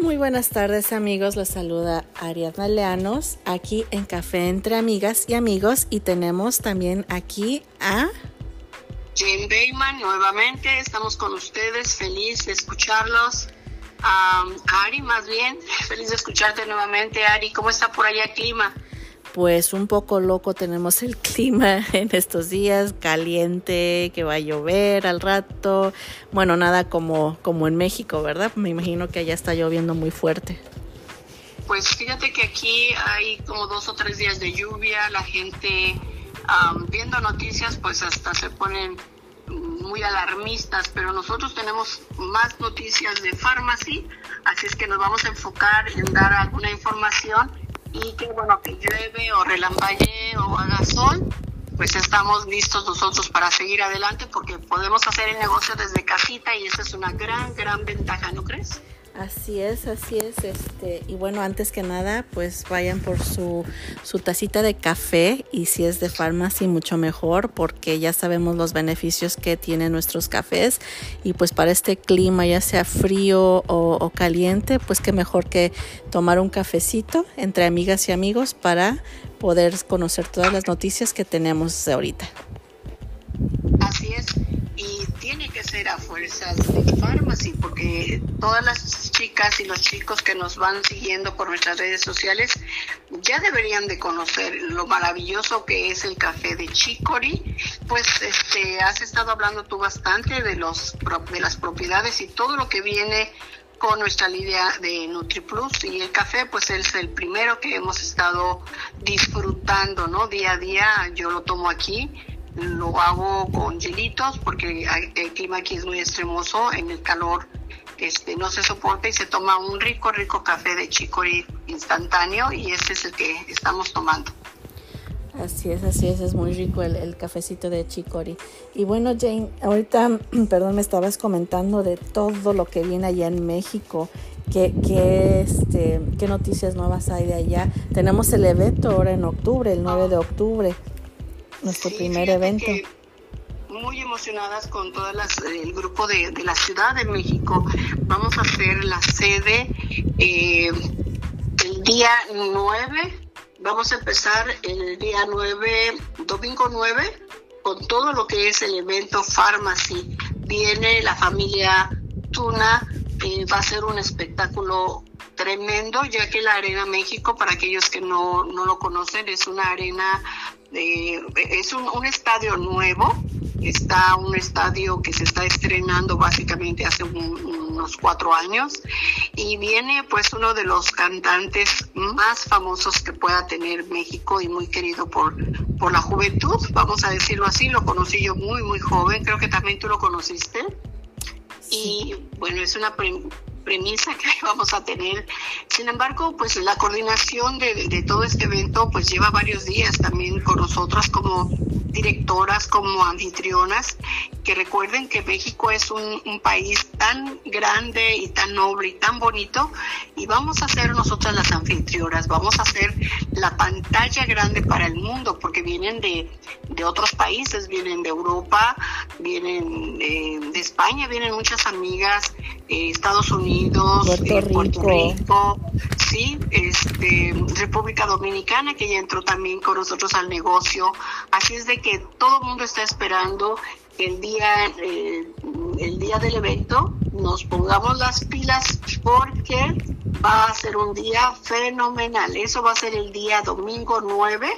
Muy buenas tardes amigos, los saluda Ariadna Leanos aquí en Café entre Amigas y Amigos y tenemos también aquí a Jane Bayman nuevamente, estamos con ustedes, feliz de escucharlos. Ari, más bien, feliz de escucharte nuevamente. Ari, ¿cómo está por allá el clima? Pues un poco loco tenemos el clima en estos días, caliente, que va a llover al rato. Bueno, nada como, como en México, ¿verdad? Me imagino que allá está lloviendo muy fuerte. Pues fíjate que aquí hay como dos o tres días de lluvia, la gente viendo noticias pues hasta se ponen muy alarmistas, pero nosotros tenemos más noticias de farmacia, así es que nos vamos a enfocar en dar alguna información y que bueno, que llueve o relampaguee o haga sol, pues estamos listos nosotros para seguir adelante porque podemos hacer el negocio desde casita y esa es una gran, gran ventaja, ¿no crees? Así es, así es. Este, y bueno, antes que nada, pues vayan por su, su tacita de café y si es de farmacia, mucho mejor, porque ya sabemos los beneficios que tienen nuestros cafés. Y pues para este clima, ya sea frío o, o caliente, pues qué mejor que tomar un cafecito entre amigas y amigos para poder conocer todas las noticias que tenemos ahorita. Así es y tiene que ser a fuerzas de farmacia porque todas las chicas y los chicos que nos van siguiendo por nuestras redes sociales ya deberían de conocer lo maravilloso que es el café de Chicory. Pues este has estado hablando tú bastante de los de las propiedades y todo lo que viene con nuestra línea de NutriPlus y el café pues es el primero que hemos estado disfrutando, ¿no? Día a día yo lo tomo aquí lo hago con hielitos porque el clima aquí es muy extremoso, en el calor este, no se soporta y se toma un rico, rico café de chicory instantáneo y ese es el que estamos tomando. Así es, así es, es muy rico el, cafecito de chicory. Y bueno, Jane, ahorita, perdón, me estabas comentando de todo lo que viene allá en México. ¿Qué, qué, este, ¿Qué noticias nuevas hay de allá? Tenemos el evento ahora en octubre, el 9 de octubre nuestro primer evento. Muy emocionadas con todo el grupo de, la Ciudad de México. Vamos a hacer la sede eh, el día 9. Vamos a empezar el día 9, domingo 9, con todo lo que es el evento Pharmacy. Viene la familia Tuna, eh, va a ser un espectáculo tremendo, ya que la Arena México, para aquellos que no, no lo conocen, es una arena es un, estadio nuevo, está un estadio que se está estrenando básicamente hace unos cuatro años y viene pues uno de los cantantes más famosos que pueda tener México y muy querido por, por la juventud, vamos a decirlo así, lo conocí yo muy muy joven, creo que también tú lo conociste. Y bueno, es una premisa que vamos a tener. Sin embargo, pues la coordinación de, todo este evento pues lleva varios días también con nosotras como directoras, como anfitrionas, que recuerden que México es un, un país tan grande y tan noble y tan bonito y vamos a ser nosotras las anfitrionas, vamos a ser la pantalla grande para el mundo porque vienen de, de otros países, vienen de Europa, vienen eh, de España, vienen muchas amigas, eh, Estados Unidos, Puerto, eh, Puerto Rico. sí, este, República Dominicana que ya entró también con nosotros al negocio, así es de que todo el mundo está esperando el día, el día del evento nos pongamos las pilas porque va a ser un día fenomenal. Eso va a ser el día domingo 9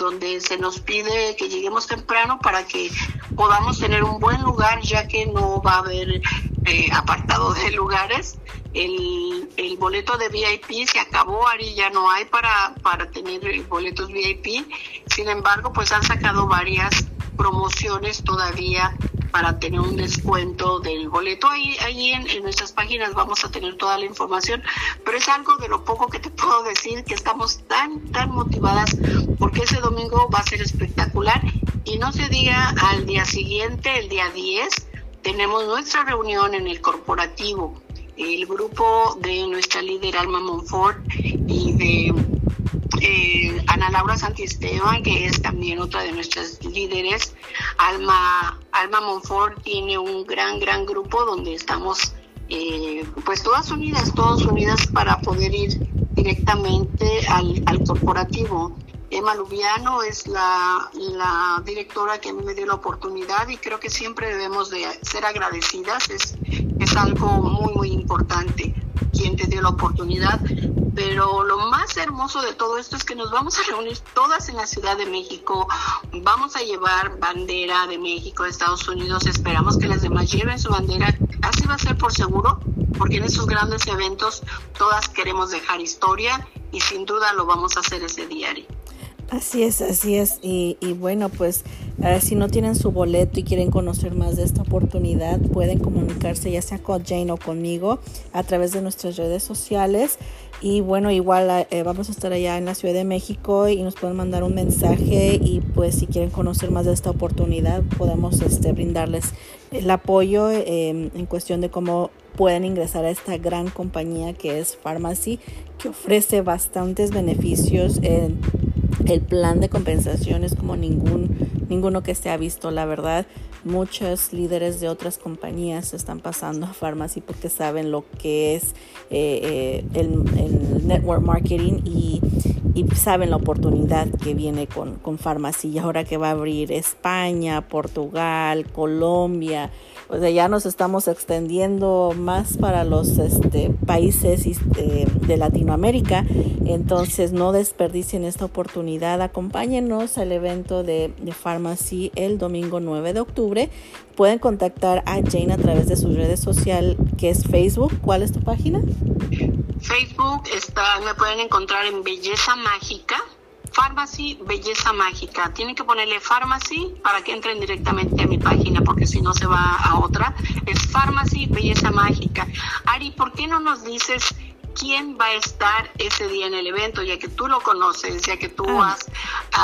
donde se nos pide que lleguemos temprano para que podamos tener un buen lugar, ya que no va a haber eh, apartado de lugares. El, el, boleto de VIP se acabó, Ari, ya no hay para, para tener boletos VIP. Sin embargo, pues han sacado varias promociones todavía para tener un descuento del boleto. Ahí, ahí en, nuestras páginas vamos a tener toda la información, pero es algo de lo poco que te puedo decir, que estamos tan, tan motivadas porque ese domingo va a ser espectacular y no se diga al día siguiente, el día 10, tenemos nuestra reunión en el corporativo. El grupo de nuestra líder Alma Monfort y de eh, Ana Laura Santisteban, que es también otra de nuestras líderes. Alma, Alma Monfort tiene un gran, gran grupo donde estamos eh, pues todas unidas, todas unidas para poder ir directamente al, al corporativo. Emma Lubiano es la, la, directora que a mí me dio la oportunidad y creo que siempre debemos de ser agradecidas, es, es algo muy, muy importante quien te dio la oportunidad, pero lo más hermoso de todo esto es que nos vamos a reunir todas en la Ciudad de México, vamos a llevar bandera de México, de Estados Unidos, esperamos que las demás lleven su bandera, así va a ser por seguro, porque en esos grandes eventos todas queremos dejar historia y sin duda lo vamos a hacer ese diario. Así es, así es. Y, y bueno, pues uh, si no tienen su boleto y quieren conocer más de esta oportunidad, pueden comunicarse ya sea con Jane o conmigo a través de nuestras redes sociales. Y bueno, igual eh, vamos a estar allá en la Ciudad de México y nos pueden mandar un mensaje y pues si quieren conocer más de esta oportunidad, podemos este, brindarles el apoyo eh, en cuestión de cómo pueden ingresar a esta gran compañía que es Pharmacy, que ofrece bastantes beneficios. Eh, el plan de compensación es como ningún, ninguno que se ha visto, la verdad. Muchos líderes de otras compañías están pasando a Pharmacy porque saben lo que es eh, eh, el, network marketing y, saben la oportunidad que viene con, con Pharmacy. Ahora que va a abrir España, Portugal, Colombia, o sea, ya nos estamos extendiendo más para los este, países eh, de Latinoamérica. Entonces, no desperdicien esta oportunidad. Acompáñenos al evento de, de Pharmacy el domingo 9 de octubre. Pueden contactar a Jane a través de sus redes sociales, que es Facebook. ¿Cuál es tu página? Facebook está, me pueden encontrar en Belleza Mágica. Pharmacy Belleza Mágica. Tienen que ponerle Pharmacy para que entren directamente a mi página, porque si no se va a otra. Es Pharmacy Belleza Mágica. Ari, ¿por qué no nos dices quién va a estar ese día en el evento, ya que tú lo conoces, ya que tú ah. has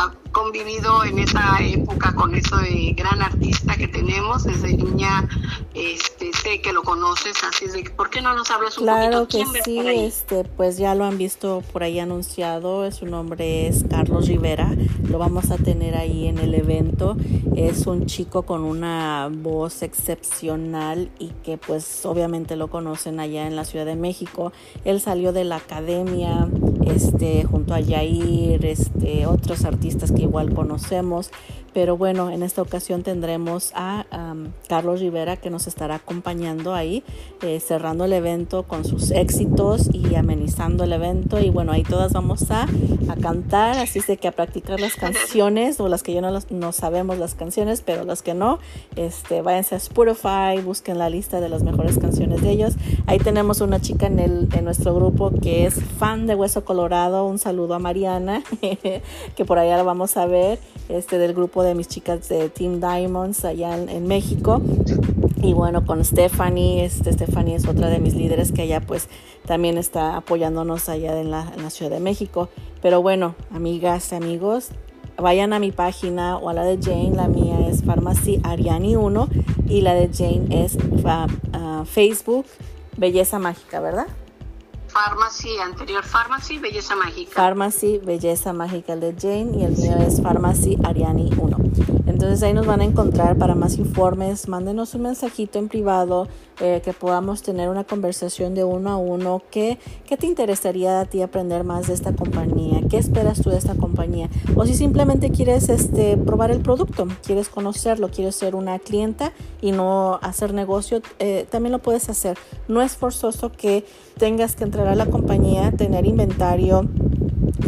uh, convivido en esa época con ese gran artista que tenemos desde niña, este, sé que lo conoces, así es de ¿por qué no nos hablas un claro poquito? Claro que sí, este, pues ya lo han visto por ahí anunciado, su nombre es Carlos Rivera, lo vamos a tener ahí en el evento, es un chico con una voz excepcional y que pues obviamente lo conocen allá en la Ciudad de México, él salió de la academia, este, junto a Yair, este, otros artistas que igual conocemos. Pero bueno, en esta ocasión tendremos a Carlos Rivera que nos estará acompañando ahí, eh, cerrando el evento con sus éxitos y amenizando el evento. Y bueno, ahí todas vamos a, a cantar, así es de que a practicar las canciones, o las que ya no, no sabemos las canciones, pero las que no, este, váyanse a Spotify, busquen la lista de las mejores canciones de ellos. Ahí tenemos una chica en, el, en nuestro grupo que es fan de Hueso Colorado. Un saludo a Mariana, que por allá la vamos a ver, este, del grupo de mis chicas de Team Diamonds allá en, México. Y bueno, con Stephanie, este, Stephanie es otra de mis líderes que allá pues también está apoyándonos allá en la, en la Ciudad de México. Pero bueno, amigas, amigos, vayan a mi página o a la de Jane. La mía es Pharmacy Ariani 1 y la de Jane es uh, uh, Facebook Belleza Mágica, ¿verdad? Pharmacy, anterior Pharmacy, Belleza Mágica. Pharmacy, Belleza Mágica, de Jane, y el mío es Pharmacy Ariani 1. Entonces ahí nos van a encontrar para más informes. Mándenos un mensajito en privado eh, que podamos tener una conversación de uno a uno. ¿Qué, ¿Qué te interesaría a ti aprender más de esta compañía? ¿Qué esperas tú de esta compañía? O si simplemente quieres este, probar el producto, quieres conocerlo, quieres ser una clienta y no hacer negocio, eh, también lo puedes hacer. No es forzoso que tengas que entrar a la compañía, tener inventario,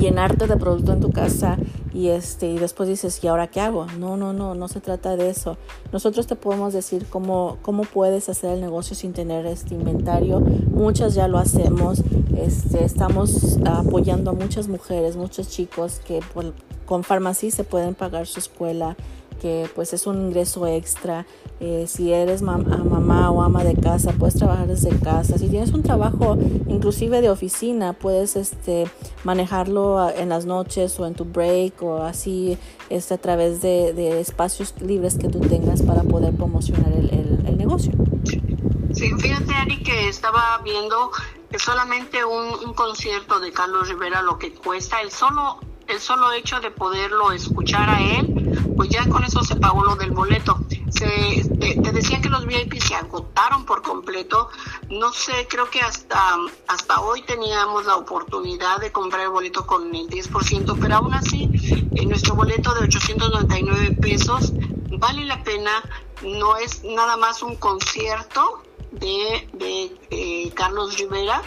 llenarte de producto en tu casa y este y después dices, ¿y ahora qué hago? No, no, no, no se trata de eso. Nosotros te podemos decir cómo, cómo puedes hacer el negocio sin tener este inventario. Muchas ya lo hacemos. Este, estamos apoyando a muchas mujeres, muchos chicos que con farmacia se pueden pagar su escuela que pues es un ingreso extra. Eh, si eres mam mamá o ama de casa, puedes trabajar desde casa. Si tienes un trabajo inclusive de oficina, puedes este, manejarlo en las noches o en tu break o así este, a través de, de espacios libres que tú tengas para poder promocionar el, el, el negocio. Sí, fíjate Ari que estaba viendo que solamente un, un concierto de Carlos Rivera lo que cuesta, el solo el solo hecho de poderlo escuchar a él, ya con eso se pagó lo del boleto. Se, te, te decía que los VIP se agotaron por completo, no sé, creo que hasta, hasta hoy teníamos la oportunidad de comprar el boleto con el 10%, pero aún así, en nuestro boleto de 899 pesos vale la pena, no es nada más un concierto de, de eh, Carlos Rivera,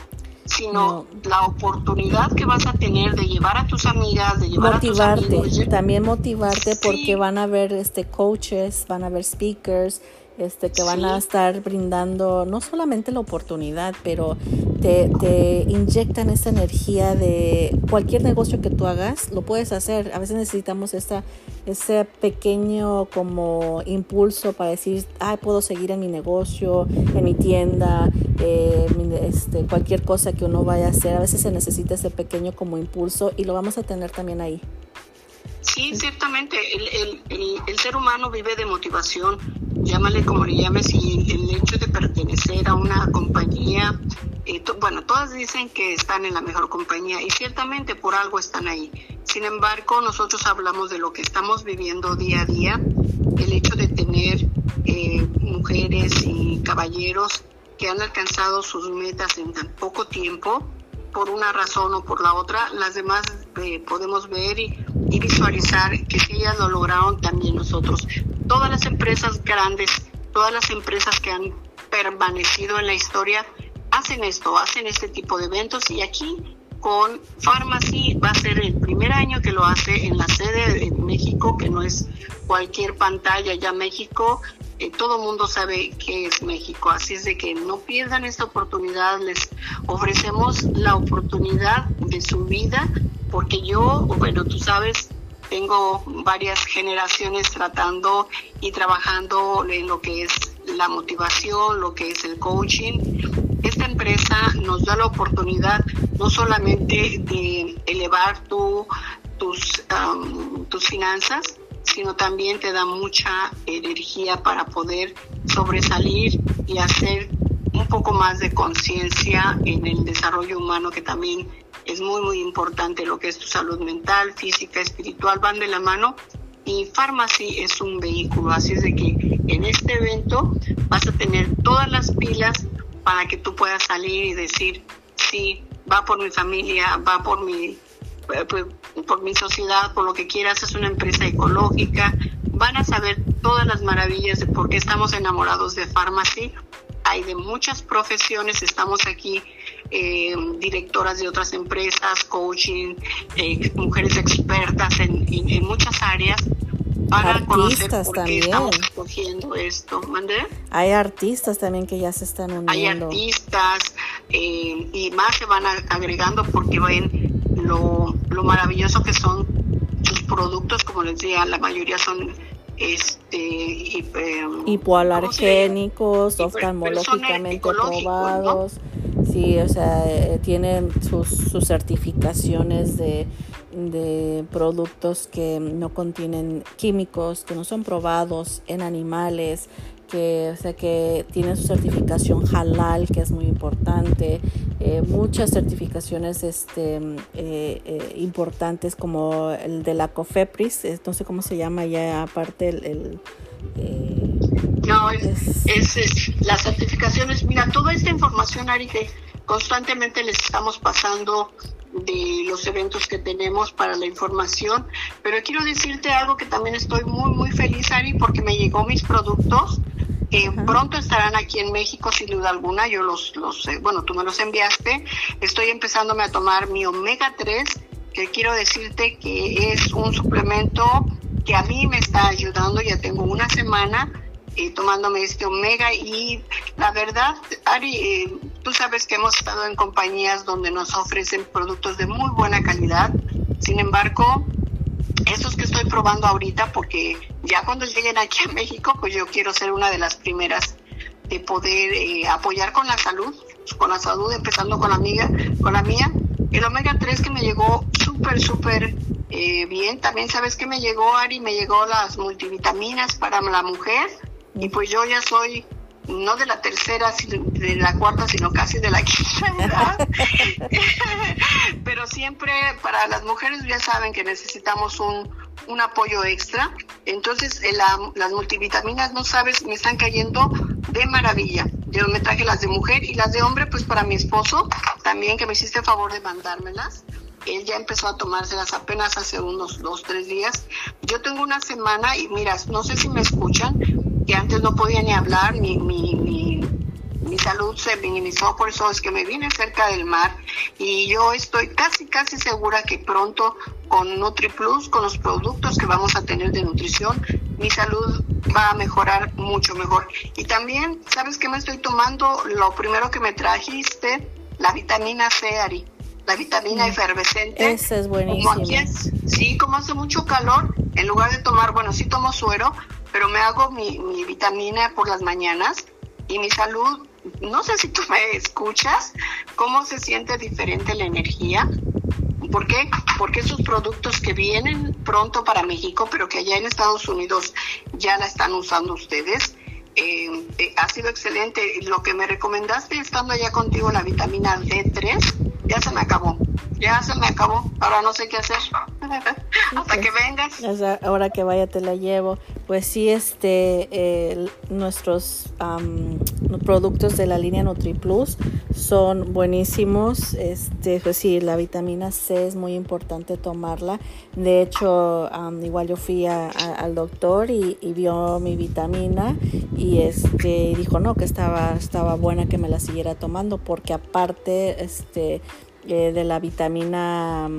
sino la oportunidad que vas a tener de llevar a tus amigas, de llevar motivarte, a tus amigos. también motivarte porque van a ver este coaches, van a ver speakers, este, que van a estar brindando no solamente la oportunidad, pero te, te, inyectan esa energía de cualquier negocio que tú hagas, lo puedes hacer. A veces necesitamos esa, ese pequeño como impulso para decir, ah, puedo seguir en mi negocio, en mi tienda, eh, este, cualquier cosa que uno vaya a hacer. A veces se necesita ese pequeño como impulso y lo vamos a tener también ahí. Sí, ciertamente, el, el, el, el ser humano vive de motivación llámale como le llames, y el hecho de pertenecer a una compañía, eh, bueno, todas dicen que están en la mejor compañía y ciertamente por algo están ahí. Sin embargo, nosotros hablamos de lo que estamos viviendo día a día, el hecho de tener eh, mujeres y caballeros que han alcanzado sus metas en tan poco tiempo, por una razón o por la otra, las demás eh, podemos ver y, y, visualizar que si ellas lo lograron, también nosotros. Todas las empresas grandes, todas las empresas que han permanecido en la historia, hacen esto, hacen este tipo de eventos y aquí con Pharmacy va a ser el primer año que lo hace en la sede de México, que no es cualquier pantalla, ya México eh, todo mundo sabe que es México, así es de que no pierdan esta oportunidad, les ofrecemos la oportunidad de su vida, porque yo, bueno, tú sabes, tengo varias generaciones tratando y trabajando en lo que es la motivación, lo que es el coaching. Esta empresa nos da la oportunidad no solamente de elevar tu, tus, tus finanzas, sino también te da mucha energía para poder sobresalir y hacer un poco más de conciencia en el desarrollo humano que también es muy muy importante lo que es tu salud mental, física, espiritual van de la mano y Pharmacy es un vehículo, así es de que en este evento vas a tener todas las pilas para que tú puedas salir y decir, sí, va por mi familia, va por mi eh, pues, por mi sociedad, por lo que quieras, es una empresa ecológica. Van a saber todas las maravillas de por qué estamos enamorados de Pharmacy. Hay de muchas profesiones, estamos aquí eh, directoras de otras empresas, coaching, eh, mujeres expertas en, en, en, muchas áreas para artistas conocer por qué también. estamos escogiendo esto. ¿Mande? Hay artistas también que ya se están uniendo. Hay artistas eh, y más se van agregando porque ven lo, lo maravilloso que son sus productos, como les decía, la mayoría son este hip, eh, hipoalergénicos, ¿cómo se- oftalmológicamente probados. Sí, o sea, eh, tienen sus, sus certificaciones de, de productos que no contienen químicos, que no son probados en animales, que, o sea, que tienen su certificación halal, que es muy importante, eh, muchas certificaciones este, eh, eh, importantes como el de la COFEPRIS, no sé cómo se llama ya aparte el... No, es, Es- es, las certificaciones. Mira, toda esta información, Ari, que constantemente les estamos pasando de los eventos que tenemos para la información, pero quiero decirte algo que también estoy muy, muy feliz, Ari, porque me llegó mis productos. que Ajá. pronto estarán aquí en México, sin duda alguna. Yo los, los, eh, bueno, tú me los enviaste. Estoy empezándome a tomar mi omega 3, que quiero decirte que es un suplemento que a mí me está ayudando. Ya tengo una semana tomándome este omega y la verdad, Ari, eh, tú sabes que hemos estado en compañías donde nos ofrecen productos de muy buena calidad. Sin embargo, estos que estoy probando ahorita, porque ya cuando lleguen aquí a México, pues yo quiero ser una de las primeras de poder eh, apoyar con la salud, con la salud, empezando con la amiga, con la mía. El omega 3 que me llegó súper, súper eh, bien. También sabes que me llegó, Ari, me llegó las multivitaminas para la mujer. Y pues yo ya soy no de la tercera, de la cuarta, sino casi de la quinta edad. Pero siempre para las mujeres ya saben que necesitamos un, un apoyo extra. Entonces, eh, las multivitaminas, no sabes, me están cayendo de maravilla. Yo me traje las de mujer y las de hombre, pues para mi esposo, también que me hiciste el favor de mandármelas. Él ya empezó a tomárselas apenas hace unos dos, tres días. Yo tengo una semana y mira, no sé si me escuchan, que antes no podía ni hablar, ni, ni, ni mi salud se minimizó, por eso es que me vine cerca del mar y yo estoy casi, casi segura que pronto con NutriPlus, con los productos que vamos a tener de nutrición, mi salud va a mejorar mucho mejor. Y también, ¿sabes qué me estoy tomando? Lo primero que me trajiste, la vitamina C, Ari. La vitamina mm. efervescente. Esa es buenísima. Como sí, como hace mucho calor, en lugar de tomar, bueno, sí tomo suero, pero me hago mi, mi vitamina por las mañanas y mi salud no sé si tú me escuchas, cómo se siente diferente la energía. ¿Por qué? Porque esos productos que vienen pronto para México, pero que allá en Estados Unidos ya la están usando ustedes, eh, eh, ha sido excelente. Lo que me recomendaste estando allá contigo, la vitamina D3, ya se me acabó. Ya se me acabó. Ahora no sé qué hacer. Hasta que vengas. ahora que vaya te la llevo. Pues sí, este, nuestros productos de la línea NutriPlus son buenísimos. Este, pues sí, la vitamina C es muy importante tomarla. De hecho, igual yo fui al doctor y, vio mi vitamina y este dijo no que estaba estaba buena que me la siguiera tomando porque aparte este eh, de la vitamina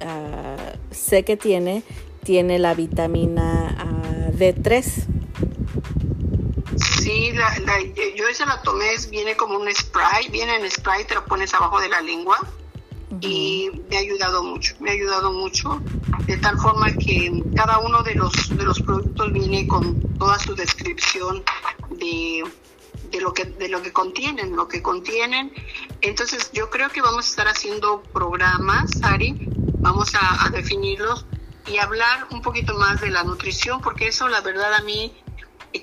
ah, C que tiene, tiene la vitamina ah, D3. Sí, yo esa la tomé, viene como un spray, viene en spray, te lo pones abajo de la lengua y me ha ayudado mucho, me ha ayudado mucho, de tal forma que cada uno de los, de los productos viene con toda su descripción de de lo que de lo que contienen, lo que contienen. Entonces yo creo que vamos a estar haciendo programas, Ari, vamos a, definirlos y hablar un poquito más de la nutrición, porque eso la verdad a mí,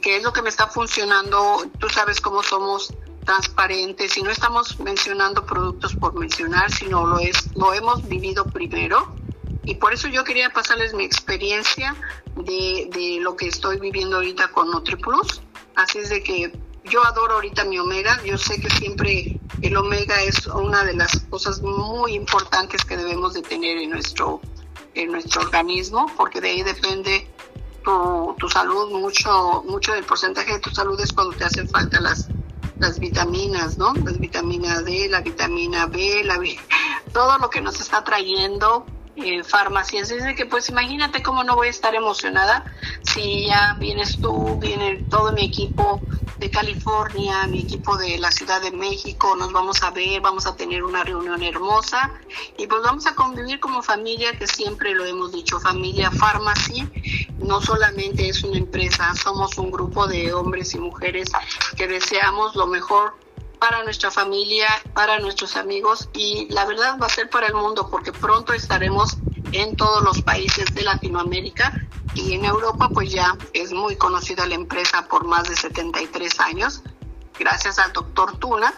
que es lo que me está funcionando, tú sabes cómo somos transparentes y no estamos mencionando productos por mencionar, sino lo es, lo hemos vivido primero. Y por eso yo quería pasarles mi experiencia de, de lo que estoy viviendo ahorita con NutriPlus. Así es de que yo adoro ahorita mi omega, yo sé que siempre el omega es una de las cosas muy importantes que debemos de tener en nuestro, en nuestro organismo, porque de ahí depende tu, tu salud, mucho, mucho del porcentaje de tu salud es cuando te hacen falta las, las vitaminas, ¿no? Las vitaminas D, la vitamina B, la, todo lo que nos está trayendo eh, farmacias. De que, pues imagínate cómo no voy a estar emocionada si ya vienes tú, viene todo mi equipo de California, mi equipo de la Ciudad de México, nos vamos a ver, vamos a tener una reunión hermosa y pues vamos a convivir como familia, que siempre lo hemos dicho, familia Pharmacy, no solamente es una empresa, somos un grupo de hombres y mujeres que deseamos lo mejor para nuestra familia, para nuestros amigos y la verdad va a ser para el mundo porque pronto estaremos en todos los países de Latinoamérica y en Europa pues ya es muy conocida la empresa por más de 73 años gracias al doctor Tuna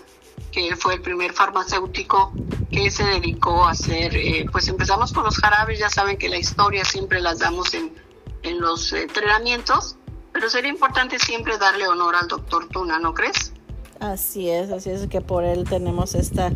que fue el primer farmacéutico que se dedicó a hacer, eh, pues empezamos con los jarabes, ya saben que la historia siempre las damos en, en los entrenamientos, pero sería importante siempre darle honor al doctor Tuna, ¿no crees? Así es, así es que por él tenemos esta,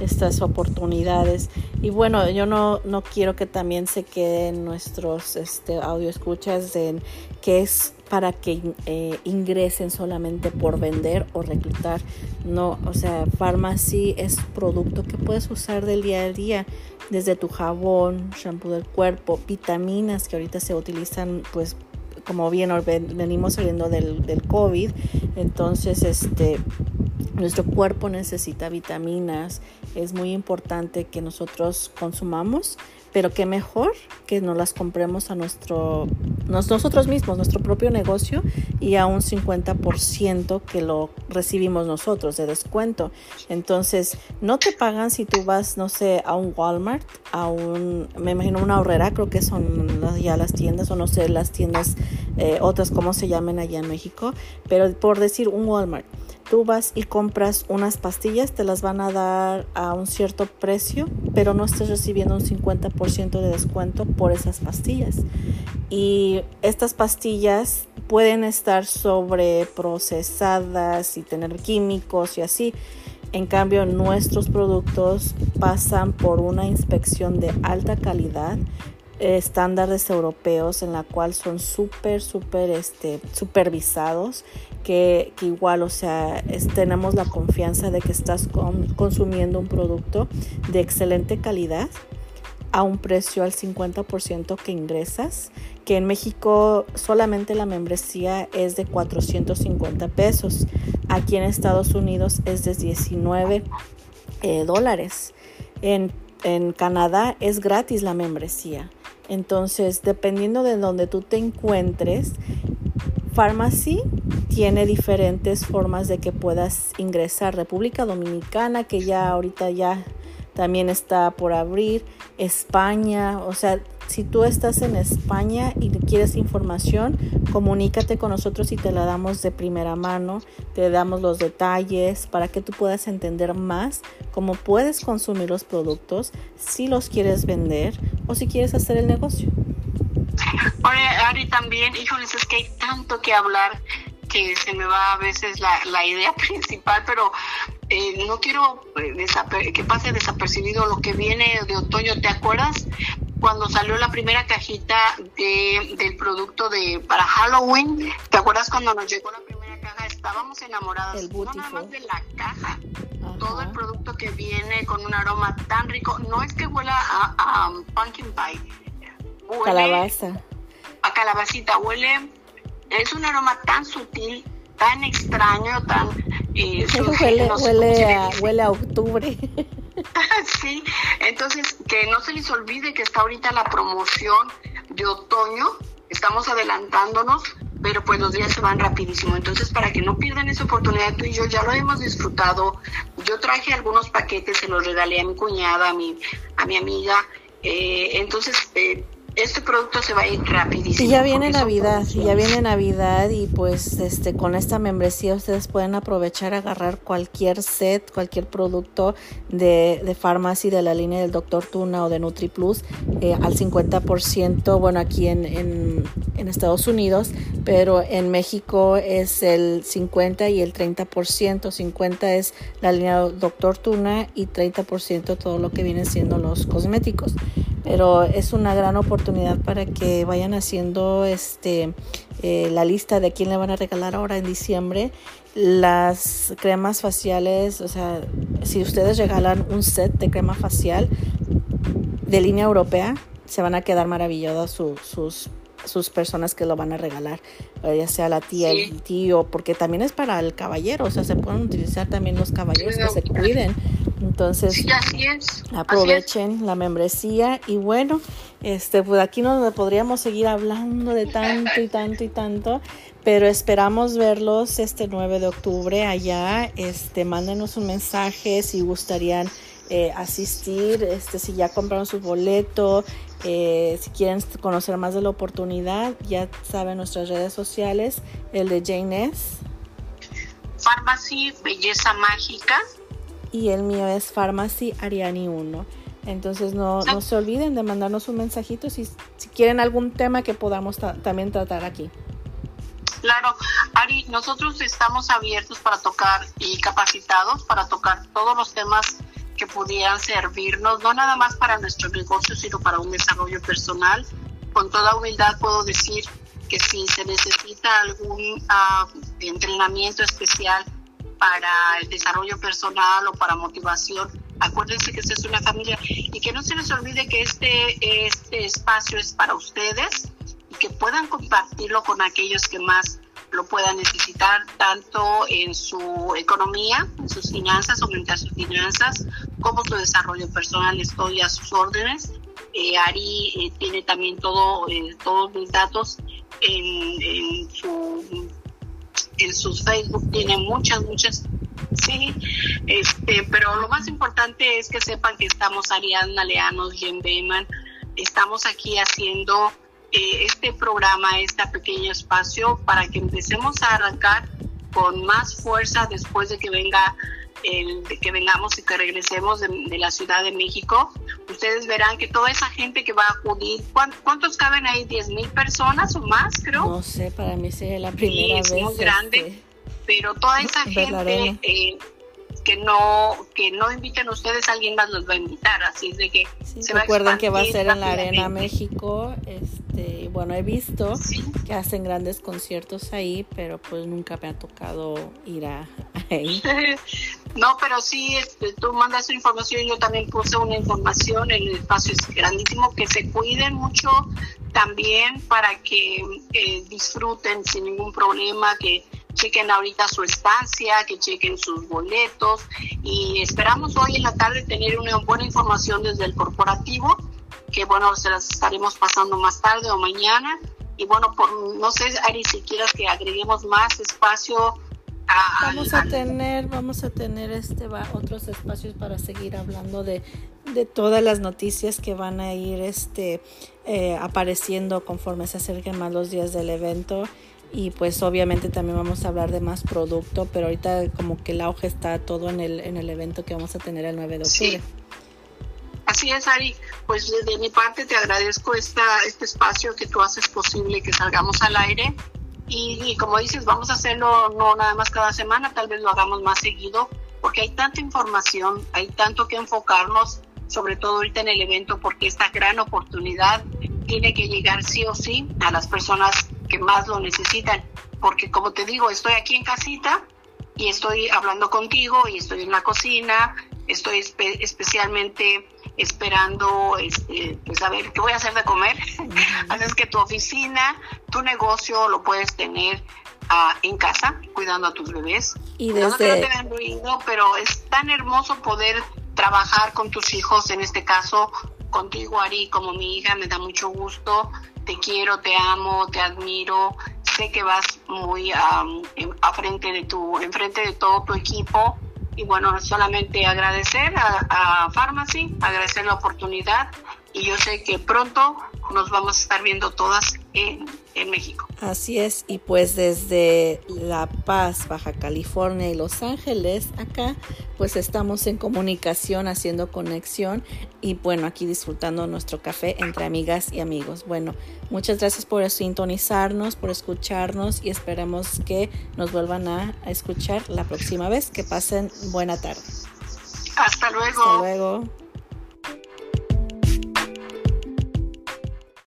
estas oportunidades. Y bueno, yo no, no quiero que también se queden nuestros este, audio escuchas en que es para que eh, ingresen solamente por vender o reclutar. No, o sea, Pharmacy es producto que puedes usar del día a día, desde tu jabón, shampoo del cuerpo, vitaminas que ahorita se utilizan pues como bien venimos saliendo del, del COVID, entonces este nuestro cuerpo necesita vitaminas, es muy importante que nosotros consumamos, pero qué mejor que nos las compremos a nuestro nosotros mismos, nuestro propio negocio y a un 50% que lo recibimos nosotros de descuento. Entonces, no te pagan si tú vas, no sé, a un Walmart, a un, me imagino una horrera, creo que son ya las tiendas o no sé, las tiendas eh, otras como se llamen allá en México, pero por decir un Walmart tú vas y compras unas pastillas, te las van a dar a un cierto precio, pero no estás recibiendo un 50% de descuento por esas pastillas. Y estas pastillas pueden estar sobreprocesadas y tener químicos y así. En cambio, nuestros productos pasan por una inspección de alta calidad estándares europeos en la cual son súper, súper este, supervisados, que, igual, o sea, tenemos la confianza de que estás consumiendo un producto de excelente calidad a un precio al 50% que ingresas, que en México solamente la membresía es de 450 pesos, aquí en Estados Unidos es de 19 eh, dólares, en, en Canadá es gratis la membresía. Entonces, dependiendo de donde tú te encuentres, Pharmacy tiene diferentes formas de que puedas ingresar. República Dominicana, que ya ahorita ya también está por abrir. España, o sea, si tú estás en España y quieres información, comunícate con nosotros y te la damos de primera mano, te damos los detalles para que tú puedas entender más cómo puedes consumir los productos, si los quieres vender o si quieres hacer el negocio. Oye, Ari, también, híjoles, es que hay tanto que hablar que se me va a veces la, la idea principal, pero eh, no quiero eh, que pase desapercibido lo que viene de otoño. ¿Te acuerdas cuando salió la primera cajita de, del producto de para Halloween. ¿Te acuerdas cuando nos llegó la primera caja? Estábamos enamoradas, no nada más de la caja, todo el producto que viene con un aroma tan rico. No es que huela a, pumpkin pie, huele calabaza. A calabacita, huele, es un aroma tan sutil, tan extraño, tan... Eh, huele, huele, a, huele a octubre. sí, entonces que no se les olvide que está ahorita la promoción de otoño, estamos adelantándonos, pero pues los días se van rapidísimo. Entonces, para que no pierdan esa oportunidad, tú y yo ya lo hemos disfrutado. Yo traje algunos paquetes, se los regalé a mi cuñada, a mi, a mi amiga. Eh, entonces, eh, este producto se va a ir rapidísimo. Y ya viene Navidad, y ya viene Navidad y pues este con esta membresía ustedes pueden aprovechar agarrar cualquier set, cualquier producto de, de farmacia de la línea del Dr. Tuna o de NutriPlus eh, al 50%, bueno aquí en, en, en, Estados Unidos, pero en México es el 50 y el 30%, 50 es la línea Dr. Tuna y 30% todo lo que vienen siendo los cosméticos pero es una gran oportunidad para que vayan haciendo este eh, la lista de quién le van a regalar ahora en diciembre. Las cremas faciales o sea si ustedes regalan un set de crema facial de línea europea se van a quedar maravillados sus sus personas que lo van a regalar, eh, ya sea la tía, el tío, porque también es para el caballero, o sea, se pueden utilizar también los caballeros que se cuiden entonces, aprovechen la membresía y bueno, este, pues aquí no podríamos seguir hablando de tanto y tanto y tanto, pero esperamos verlos este 9 de octubre allá. Este, mándenos un mensaje si gustarían eh, asistir, este, si ya compraron su boleto, eh, si quieren conocer más de la oportunidad, ya saben nuestras redes sociales, el de Jane S. Farmacy Belleza Mágica y el mío es Pharmacy Ariani 1. Entonces no, no, se olviden de mandarnos un mensajito si, si quieren algún tema que podamos también tratar aquí. Claro, Ari, nosotros estamos abiertos para tocar y capacitados para tocar todos los temas que pudieran servirnos, no nada más para nuestro negocio, sino para un desarrollo personal. Con toda humildad puedo decir que si se necesita algún ah, entrenamiento especial para el desarrollo personal o para motivación. Acuérdense que esta es una familia y que no se les olvide que este, este espacio es para ustedes y que puedan compartirlo con aquellos que más lo puedan necesitar, tanto en su economía, en sus finanzas, aumentar sus finanzas, como su desarrollo personal. Estoy a sus órdenes. Eh, Ari eh, tiene también todo, eh, todos mis datos en, en su en sus Facebook tiene muchas, muchas, sí, este, pero lo más importante es que sepan que estamos Ariadna Leanos, Jen Beyman, estamos aquí haciendo eh, este programa, este pequeño espacio para que empecemos a arrancar con más fuerza después de que venga el, de que vengamos y que regresemos de, la Ciudad de México, ustedes verán que toda esa gente que va a acudir, ¿cuántos caben ahí? ¿10 mil personas o más, creo? No sé, para mí sería la primera sí, es muy grande, este, pero toda esa gente eh, que no que no inviten ustedes, alguien más los va a invitar, así es de que se recuerden que va a ser en la Arena México, este, bueno, he visto que hacen grandes conciertos ahí, pero pues nunca me ha tocado ir a, ahí. no, pero sí, este, tú mandas información, yo también puse una información, el espacio es grandísimo, que se cuiden mucho también para que eh, disfruten sin ningún problema, que chequen ahorita su estancia, que chequen sus boletos y esperamos hoy en la tarde tener una buena información desde el corporativo, que bueno, se las estaremos pasando más tarde o mañana. Y bueno, por, no sé, Ari, si quieras que agreguemos más espacio. Vamos a tener, vamos a tener este otros espacios para seguir hablando de, de todas las noticias que van a ir este eh, apareciendo conforme se acerquen más los días del evento y pues obviamente también vamos a hablar de más producto, pero ahorita como que el auge está todo en el, en el evento que vamos a tener el 9 de octubre. Así es, Ari. Pues de mi parte te agradezco esta, este espacio que tú haces posible que salgamos al aire. Y, como dices, vamos a hacerlo no nada más cada semana, tal vez lo hagamos más seguido, porque hay tanta información, hay tanto que enfocarnos, sobre todo ahorita en el evento, porque esta gran oportunidad tiene que llegar sí o sí a las personas que más lo necesitan. Porque como te digo, estoy aquí en casita y estoy hablando contigo y estoy en la cocina, estoy especialmente esperando este, pues a ver qué voy a hacer de comer. Así es que tu oficina, tu negocio lo puedes tener ah, en casa, cuidando a tus bebés. Y desde... No pero es tan hermoso poder trabajar con tus hijos, en este caso contigo, Ari, como mi hija, me da mucho gusto te quiero, te amo, te admiro. Sé que vas muy a frente de tu, enfrente de todo tu equipo. Y bueno, solamente agradecer a, a agradecer la oportunidad. Y yo sé que pronto nos vamos a estar viendo todas en, en, México. Así es, y pues desde La Paz, Baja California y Los Ángeles, acá pues estamos en comunicación, haciendo conexión y bueno, aquí disfrutando nuestro café entre amigas y amigos. Bueno, muchas gracias por sintonizarnos, por escucharnos y esperamos que nos vuelvan a, escuchar la próxima vez. Que pasen buena tarde. Hasta luego. Hasta luego.